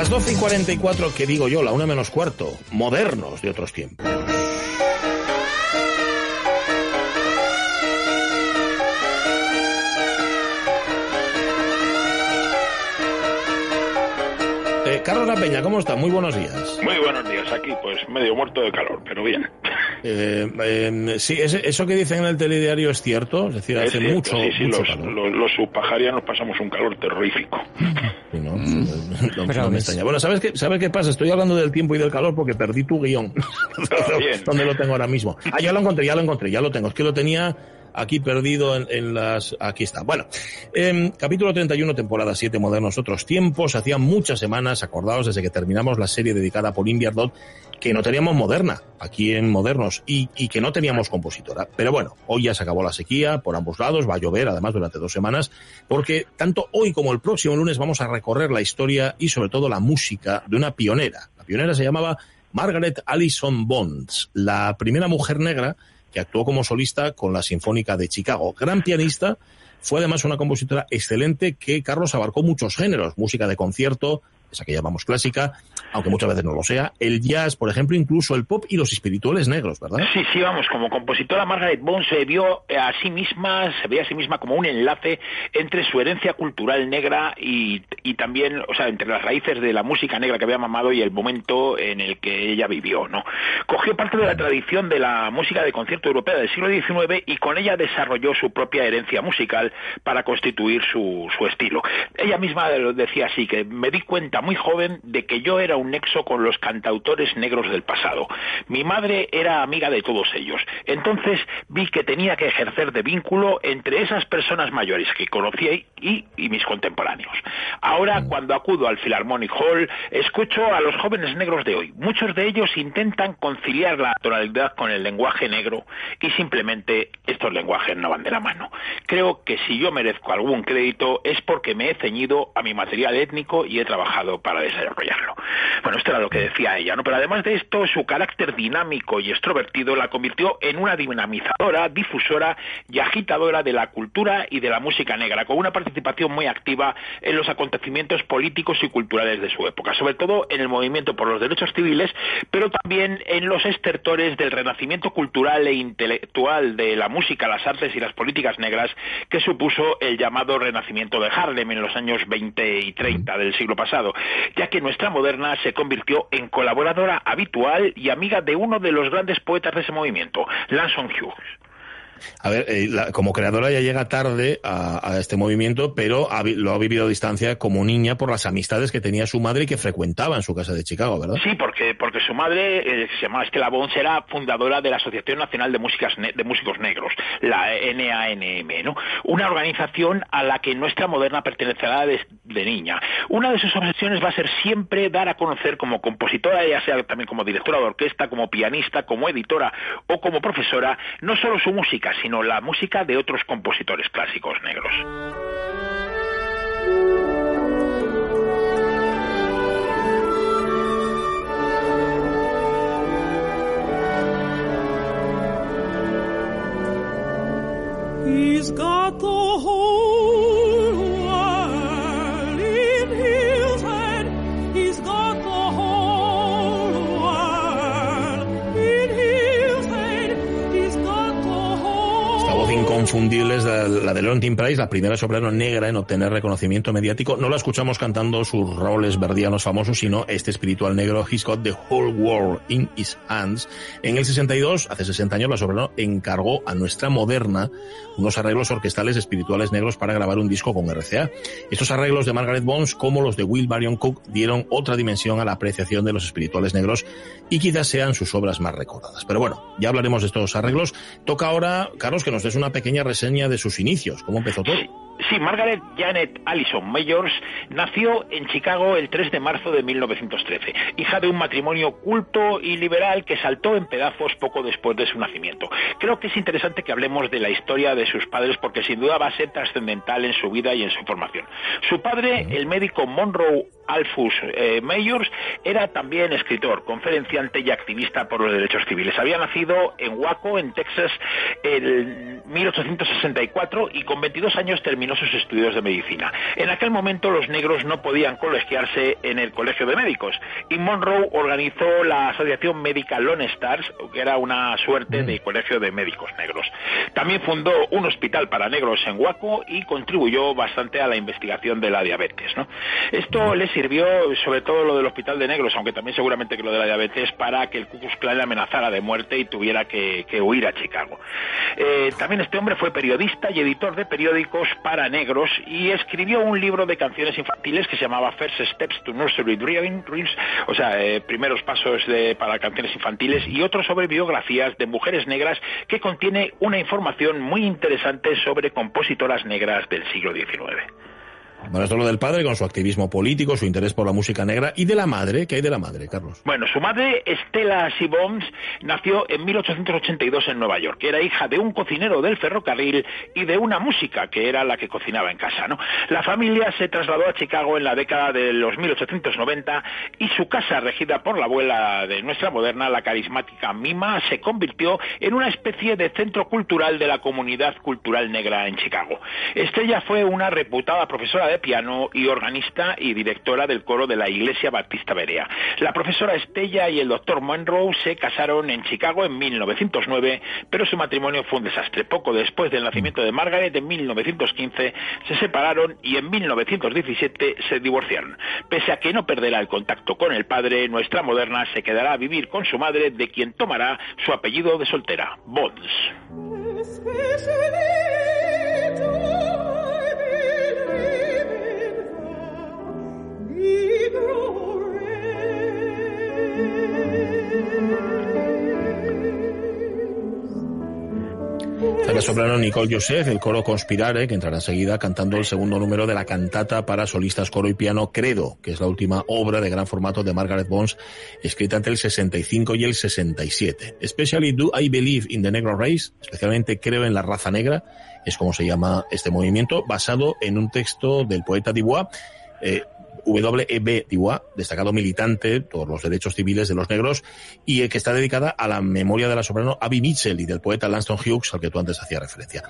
las 12 y 44, que digo yo, la una menos cuarto, modernos de otros tiempos. Eh, Carlos La Peña, ¿cómo está? Muy buenos días. Muy buenos días, aquí pues medio muerto de calor, pero bien. Eh, eh, sí, eso que dicen en el telediario es cierto, es decir, hace mucho, sí, sí, mucho los, calor. Los, los subpajarianos pasamos un calor terrorífico. Sí, no, no, no, no me extraña. Bueno, ¿sabes qué, ¿sabes qué pasa? Estoy hablando del tiempo y del calor porque perdí tu guion. ¿Dónde lo tengo ahora mismo? Ah, ya lo encontré, ya lo encontré, ya lo tengo. Es que lo tenía aquí perdido en, en las... Aquí está. Bueno, eh, capítulo 31, temporada 7, Modernos Otros Tiempos. Hacía muchas semanas, acordados, desde que terminamos la serie dedicada a Pauline Biardot, que no teníamos moderna aquí en Modernos y, y, que no teníamos compositora. Pero bueno, hoy ya se acabó la sequía por ambos lados, va a llover además durante dos semanas, porque tanto hoy como el próximo lunes vamos a recorrer la historia y sobre todo la música de una pionera. La pionera se llamaba Margaret Allison Bonds, la primera mujer negra que actuó como solista con la Sinfónica de Chicago. Gran pianista, fue además una compositora excelente que Carlos abarcó muchos géneros, música de concierto, esa que llamamos clásica, aunque muchas veces no lo sea, el jazz, por ejemplo, incluso el pop y los espirituales negros, ¿verdad? Sí, sí, vamos, como compositora Margaret Bond se vio a sí misma, se veía a sí misma como un enlace entre su herencia cultural negra y, y también, o sea, entre las raíces de la música negra que había mamado y el momento en el que ella vivió, ¿no? Cogió parte de la tradición de la música de concierto europea del siglo XIX y con ella desarrolló su propia herencia musical para constituir su, su estilo. Ella misma decía así, que me di cuenta muy joven de que yo era un nexo con los cantautores negros del pasado. Mi madre era amiga de todos ellos. Entonces vi que tenía que ejercer de vínculo entre esas personas mayores que conocía y, y mis contemporáneos. Ahora, cuando acudo al Philharmonic Hall, escucho a los jóvenes negros de hoy. Muchos de ellos intentan conciliar la tonalidad con el lenguaje negro y simplemente estos lenguajes no van de la mano. Creo que si yo merezco algún crédito es porque me he ceñido a mi material étnico y he trabajado para desarrollarlo. Bueno, esto era lo que decía ella, ¿no? Pero además de esto, su carácter dinámico y extrovertido la convirtió en una dinamizadora, difusora y agitadora de la cultura y de la música negra, con una participación muy activa en los acontecimientos políticos y culturales de su época, sobre todo en el movimiento por los derechos civiles, pero también en los estertores del renacimiento cultural e intelectual de la música, las artes y las políticas negras que supuso el llamado renacimiento de Harlem en los años 20 y 30 del siglo pasado, ya que nuestra moderna se convirtió en colaboradora habitual y amiga de uno de los grandes poetas de ese movimiento, Lanson Hughes. A ver, eh, la, como creadora ya llega tarde a, este movimiento, pero lo ha vivido a distancia como niña por las amistades que tenía su madre y que frecuentaba en su casa de Chicago, ¿verdad? Sí, porque, porque su madre, eh, se llamaba Estela Bons, era fundadora de la Asociación Nacional de, Músicas de Músicos Negros, la NANM, ¿no? Una organización a la que nuestra moderna pertenecerá de, de niña. Una de sus obsesiones va a ser siempre dar a conocer como compositora, ya sea también como directora de orquesta, como pianista, como editora o como profesora, no solo su música, sino la música de otros compositores clásicos negros. Esta voz inconfundible es la, de Leontine Price, la primera soprano negra en obtener reconocimiento mediático. No la escuchamos cantando sus roles verdianos famosos, sino este espiritual negro, He's Got the Whole World in His Hands. En el 62, hace 60 años, la soprano encargó a nuestra moderna unos arreglos orquestales espirituales negros para grabar un disco con RCA. Estos arreglos de Margaret Bones, como los de Will Marion Cook, dieron otra dimensión a la apreciación de los espirituales negros y quizás sean sus obras más recordadas. Pero bueno, ya hablaremos de estos arreglos. Toca ahora, Carlos, que nos des una pequeña reseña de sus inicios. ¿Cómo empezó todo? Sí, Margaret Janet Allison Mayors nació en Chicago el 3 de marzo de 1913, hija de un matrimonio culto y liberal que saltó en pedazos poco después de su nacimiento. Creo que es interesante que hablemos de la historia de sus padres porque sin duda va a ser trascendental en su vida y en su formación. Su padre, el médico Monroe Alphus eh, Mayors, era también escritor, conferenciante y activista por los derechos civiles. Había nacido en Waco, en Texas, en 1864 y con 22 años terminó terminó sus estudios de medicina. En aquel momento los negros no podían colegiarse en el Colegio de Médicos y Monroe organizó la Asociación Médica Lone Stars, que era una suerte de colegio de médicos negros. También fundó un hospital para negros en Waco y contribuyó bastante a la investigación de la diabetes. ¿no? Esto le sirvió, sobre todo lo del hospital de negros, aunque también seguramente que lo de la diabetes, para que el Ku Klux Klan le amenazara de muerte y tuviera que, que huir a Chicago. Eh, también este hombre fue periodista y editor de periódicos para negros y escribió un libro de canciones infantiles que se llamaba First Steps to Nursery Dreams, o sea, eh, primeros pasos de, para canciones infantiles y otro sobre biografías de mujeres negras que contiene una información muy interesante sobre compositoras negras del siglo XIX. Bueno, esto es lo del padre con su activismo político, su interés por la música negra y de la madre. ¿Qué hay de la madre, Carlos? Bueno, su madre, Stella Sibbons, nació en 1882 en Nueva York. Era hija de un cocinero del ferrocarril y de una música que era la que cocinaba en casa. ¿no? La familia se trasladó a Chicago en la década de los 1890 y su casa, regida por la abuela de nuestra moderna, la carismática Mima, se convirtió en una especie de centro cultural de la comunidad cultural negra en Chicago. Estella fue una reputada profesora de piano y organista y directora del coro de la Iglesia Baptista Berea. La profesora Estella y el doctor Monroe se casaron en Chicago en 1909, pero su matrimonio fue un desastre. Poco después del nacimiento de Margaret, en 1915, se separaron y en 1917 se divorciaron. Pese a que no perderá el contacto con el padre, nuestra moderna se quedará a vivir con su madre, de quien tomará su apellido de soltera, Bonds. La soprano Nicole Joseph, el coro Conspirare, que entrará enseguida cantando el segundo número de la cantata para solistas, coro y piano Credo, que es la última obra de gran formato de Margaret Bones, escrita entre el 65 y el 67. Especially Do I Believe in the Negro Race, especialmente Creo en la raza negra, es como se llama este movimiento, basado en un texto del poeta Dubois, eh, W.E.B. Destacado militante por los derechos civiles de los negros, y que está dedicada a la memoria de la soprano Abby Mitchell y del poeta Langston Hughes, al que tú antes hacías referencia.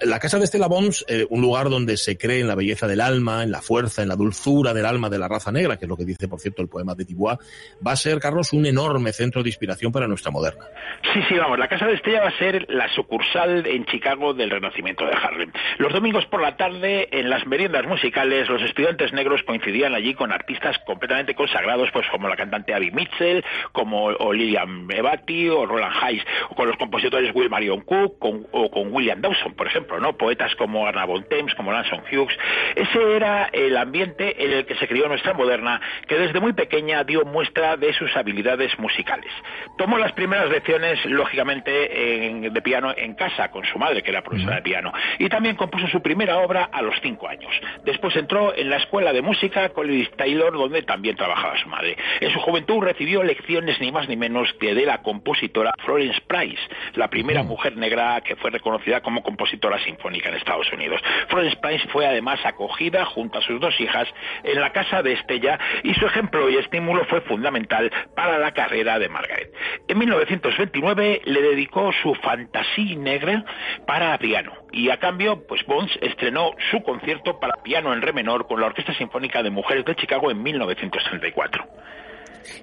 La, casa de Stella Bones, eh, un lugar donde se cree en la belleza del alma, en la fuerza, en la dulzura del alma de la raza negra, que es lo que dice, por cierto, el poema de Dubois, va a ser, Carlos, un enorme centro de inspiración para nuestra moderna. Sí, sí, vamos, la Casa de Estella va a ser la sucursal en Chicago del Renacimiento de Harlem. Los domingos por la tarde, en las meriendas musicales, los estudiantes negros coincidían allí con artistas completamente consagrados, pues como la cantante Abby Mitchell, como o Lilian Ebati o Roland Hayes, o con los compositores Will Marion Cook con, o con William Dawson, por ejemplo, ¿no? Poetas como Arna Von Thames, como Lanson Hughes. Ese era el ambiente en el que se crió nuestra moderna, que desde muy pequeña dio muestra de sus habilidades musicales. Tomó las primeras lecciones, lógicamente, en, de piano en casa con su madre, que era profesora de piano, y también compuso su primera obra a los cinco años. Después entró en la escuela de música con Louis Taylor, donde también trabajaba su madre. En su juventud recibió lecciones ni más ni menos que de la compositora Florence Price, la primera mujer negra que fue reconocida como compositora sinfónica en Estados Unidos. Florence Price fue además acogida junto a sus dos hijas en la casa de Estella y su ejemplo y estímulo fue fundamental para la carrera de Margaret. En 1929 le dedicó su Fantasía Negra para piano y a cambio, pues Bones estrenó su concierto para piano en re menor con la Orquesta Sinfónica de Mujeres de Chicago en 1934.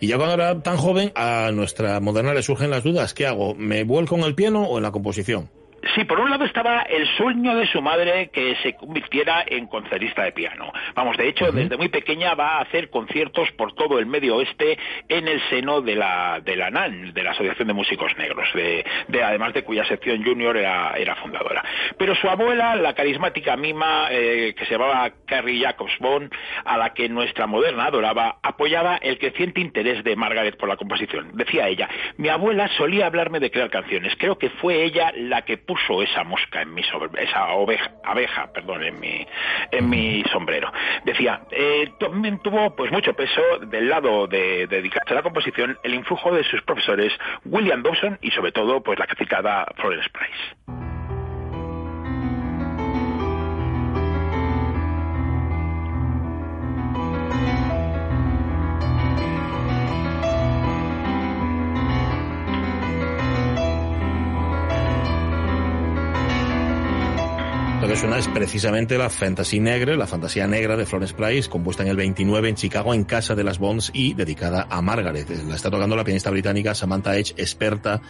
Y ya cuando era tan joven, a nuestra moderna le surgen las dudas. ¿Qué hago? ¿Me vuelco en el piano o en la composición? Sí, por un lado estaba el sueño de su madre que se convirtiera en concertista de piano. Vamos, de hecho, desde muy pequeña va a hacer conciertos por todo el medio oeste en el seno de la, de la NAN, de la Asociación de Músicos Negros, de, de además de cuya sección junior era, era fundadora. Pero su abuela, la carismática mima, eh, que se llamaba Carrie Jacobs Bond, a la que nuestra moderna adoraba, apoyaba el creciente interés de Margaret por la composición. Decía ella, mi abuela solía hablarme de crear canciones. Creo que fue ella la que puso esa mosca en mi sobre, esa oveja, abeja, perdón, en mi, en mi sombrero. Decía, eh, tuvo pues mucho peso del lado de, de dedicarse a la composición el influjo de sus profesores William Dawson y sobre todo pues la citada Florence Price. Es precisamente la Fantasy Negre, la fantasía negra de Florence Price, compuesta en el 29 en Chicago en casa de las Bonds y dedicada a Margaret. La está tocando la pianista británica Samantha Edge, experta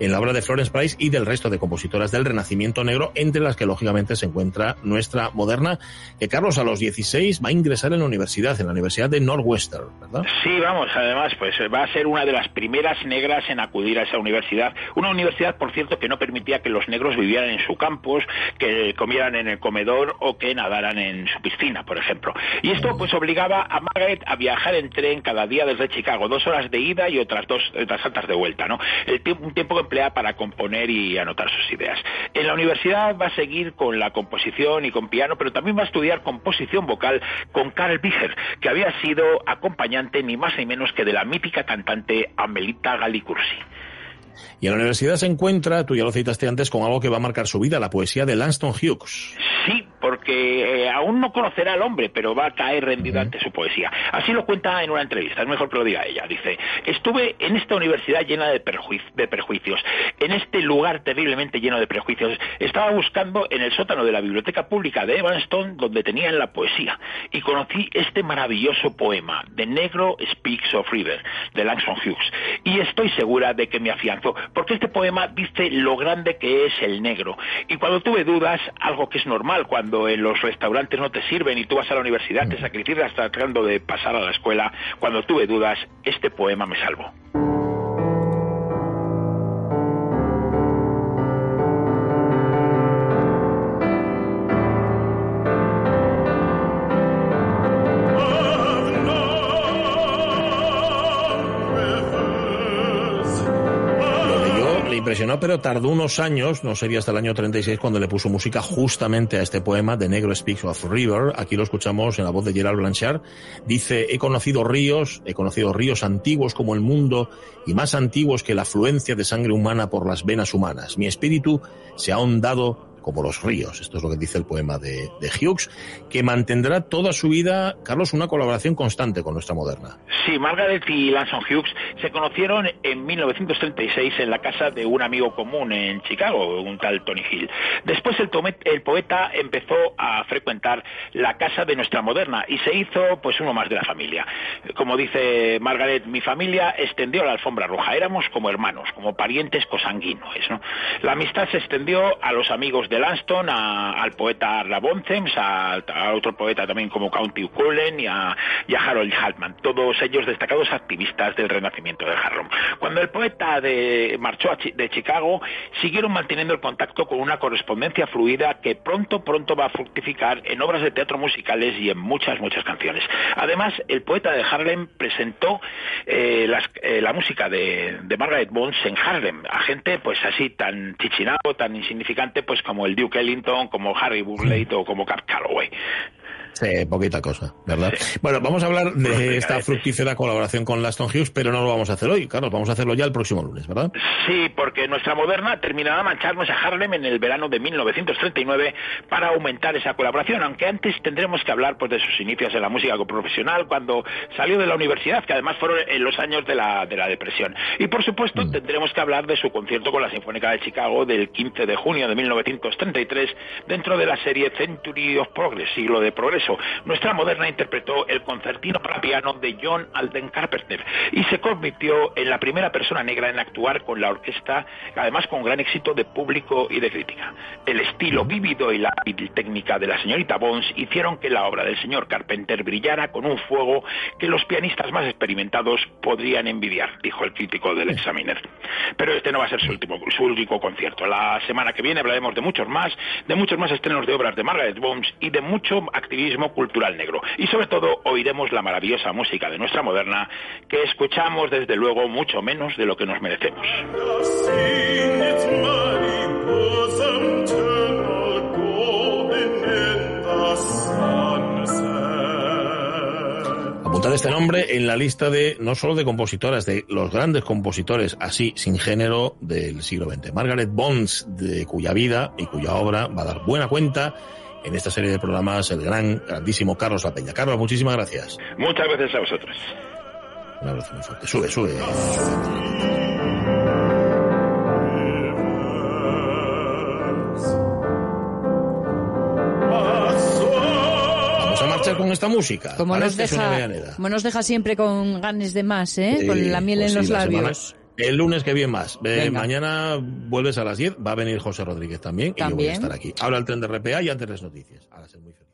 en la obra de Florence Price y del resto de compositoras del Renacimiento Negro, entre las que lógicamente se encuentra nuestra moderna, que Carlos a los 16 va a ingresar en la universidad, en la Universidad de Northwestern, ¿verdad? Sí, vamos, además, pues va a ser una de las primeras negras en acudir a esa universidad. Una universidad, por cierto, que no permitía que los negros vivieran en su campus, que comieran en el comedor o que nadaran en su piscina, por ejemplo. Y esto pues obligaba a Margaret a viajar en tren cada día desde Chicago, dos horas de ida y otras dos otras tantas de vuelta, ¿no? El tiempo, un tiempo que emplea para componer y anotar sus ideas. En la universidad va a seguir con la composición y con piano, pero también va a estudiar composición vocal con Karl Bicher, que había sido acompañante ni más ni menos que de la mítica cantante Amelita Galicursi. Y en la universidad se encuentra, tú ya lo citaste antes, con algo que va a marcar su vida, la poesía de Langston Hughes. Sí, porque eh, aún no conocerá al hombre, pero va a caer rendido ante su poesía. Así lo cuenta en una entrevista, es mejor que lo diga ella. Dice, estuve en esta universidad llena de, de prejuicios, en este lugar terriblemente lleno de prejuicios. Estaba buscando en el sótano de la biblioteca pública de Evanston, donde tenían la poesía, y conocí este maravilloso poema, The Negro Speaks of River, de Langston Hughes. Y estoy segura de que me afianzó, porque este poema dice lo grande que es el negro. Y cuando tuve dudas, algo que es normal cuando en los restaurantes no te sirven y tú vas a la universidad, te sacrificas tratando de pasar a la escuela, cuando tuve dudas, este poema me salvó. Pero tardó unos años, no sería hasta el año 36 cuando le puso música justamente a este poema de Negro Speaks of River. Aquí lo escuchamos en la voz de Gerard Blanchard. Dice, he conocido ríos, he conocido ríos antiguos como el mundo y más antiguos que la afluencia de sangre humana por las venas humanas. Mi espíritu se ha ahondado como los ríos. Esto es lo que dice el poema de, Hughes, que mantendrá toda su vida, Carlos, una colaboración constante con nuestra moderna. Sí, Margaret y Lanson Hughes se conocieron en 1936 en la casa de un amigo común en Chicago, un tal Tony Hill. Después el, el poeta empezó a frecuentar la casa de nuestra moderna y se hizo pues uno más de la familia. Como dice Margaret, mi familia extendió la alfombra roja, éramos como hermanos, como parientes cosanguíneos. La amistad se extendió a los amigos de Lanston, al poeta Arla Boncems, a, a, otro poeta también como County Cullen y a, Harold Haltman, todos ellos destacados activistas del renacimiento de Harlem. Cuando el poeta de, marchó de Chicago, siguieron manteniendo el contacto con una correspondencia fluida que pronto, pronto va a fructificar en obras de teatro musicales y en muchas, muchas canciones. Además, el poeta de Harlem presentó eh, eh, la música de, de, Margaret Bones en Harlem, a gente pues así tan chichinado, tan insignificante pues como el Duke Ellington, como Harry Burleigh o como Cap Calloway. Sí, poquita cosa, ¿verdad? Sí. Bueno, vamos a hablar de esta fructífera colaboración con Laston Hughes, pero no lo vamos a hacer hoy, Carlos, vamos a hacerlo ya el próximo lunes, ¿verdad? Sí, porque nuestra moderna terminará mancharnos a Harlem en el verano de 1939 para aumentar esa colaboración, aunque antes tendremos que hablar pues de sus inicios en la música profesional, cuando salió de la universidad, que además fueron en los años de la, de la depresión. Y por supuesto mm. tendremos que hablar de su concierto con la Sinfónica de Chicago del 15 de junio de 1933 dentro de la serie Century of Progress, siglo de progreso nuestra moderna interpretó el concertino para piano de John Alden Carpenter y se convirtió en la primera persona negra en actuar con la orquesta, además con gran éxito de público y de crítica. El estilo vívido y la técnica de la señorita Bones hicieron que la obra del señor Carpenter brillara con un fuego que los pianistas más experimentados podrían envidiar, dijo el crítico del Examiner. Pero este no va a ser su último, su último concierto. La semana que viene hablaremos de muchos más, de muchos más estrenos de obras de Margaret Bones y de mucho activismo cultural negro. Y sobre todo oiremos la maravillosa música de nuestra moderna que escuchamos desde luego mucho menos de lo que nos merecemos. Apuntad este nombre en la lista de no solo de compositoras, de los grandes compositores así sin género del siglo XX. Margaret Bonds, de cuya vida y cuya obra va a dar buena cuenta en esta serie de programas el gran, grandísimo Carlos La Peña. Carlos, muchísimas gracias. Muchas gracias a vosotros. Un abrazo muy fuerte. Sube, sube. sube. con esta música. Como, nos deja, como nos deja, siempre con ganes de más, ¿eh? con la miel pues en los labios el lunes que viene más. Eh, mañana vuelves a las 10. Va a venir José Rodríguez también, y yo voy a También. estar aquí. Ahora el tren de RPA y antes las noticias. Ahora ser muy feliz.